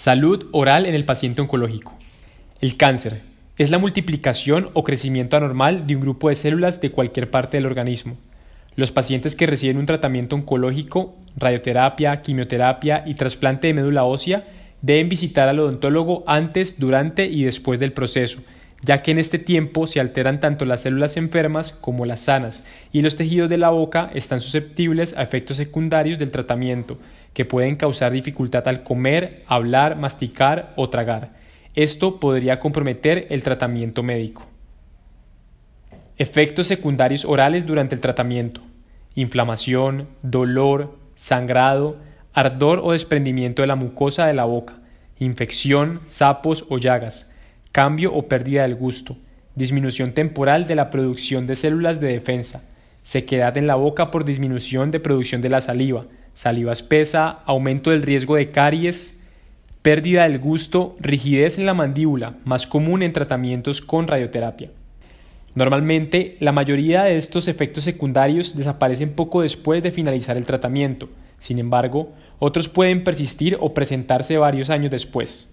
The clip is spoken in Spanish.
Salud oral en el paciente oncológico. El cáncer es la multiplicación o crecimiento anormal de un grupo de células de cualquier parte del organismo. Los pacientes que reciben un tratamiento oncológico, radioterapia, quimioterapia y trasplante de médula ósea deben visitar al odontólogo antes, durante y después del proceso, ya que en este tiempo se alteran tanto las células enfermas como las sanas, y los tejidos de la boca están susceptibles a efectos secundarios del tratamiento, que pueden causar dificultad al comer, hablar, masticar o tragar. Esto podría comprometer el tratamiento médico. Efectos secundarios orales durante el tratamiento. Inflamación, dolor, sangrado, ardor o desprendimiento de la mucosa de la boca, infección, sapos o llagas, cambio o pérdida del gusto, disminución temporal de la producción de células de defensa, sequedad en la boca por disminución de producción de la saliva, saliva espesa, aumento del riesgo de caries, pérdida del gusto, rigidez en la mandíbula, más común en tratamientos con radioterapia. Normalmente, la mayoría de estos efectos secundarios desaparecen poco después de finalizar el tratamiento. Sin embargo, otros pueden persistir o presentarse varios años después.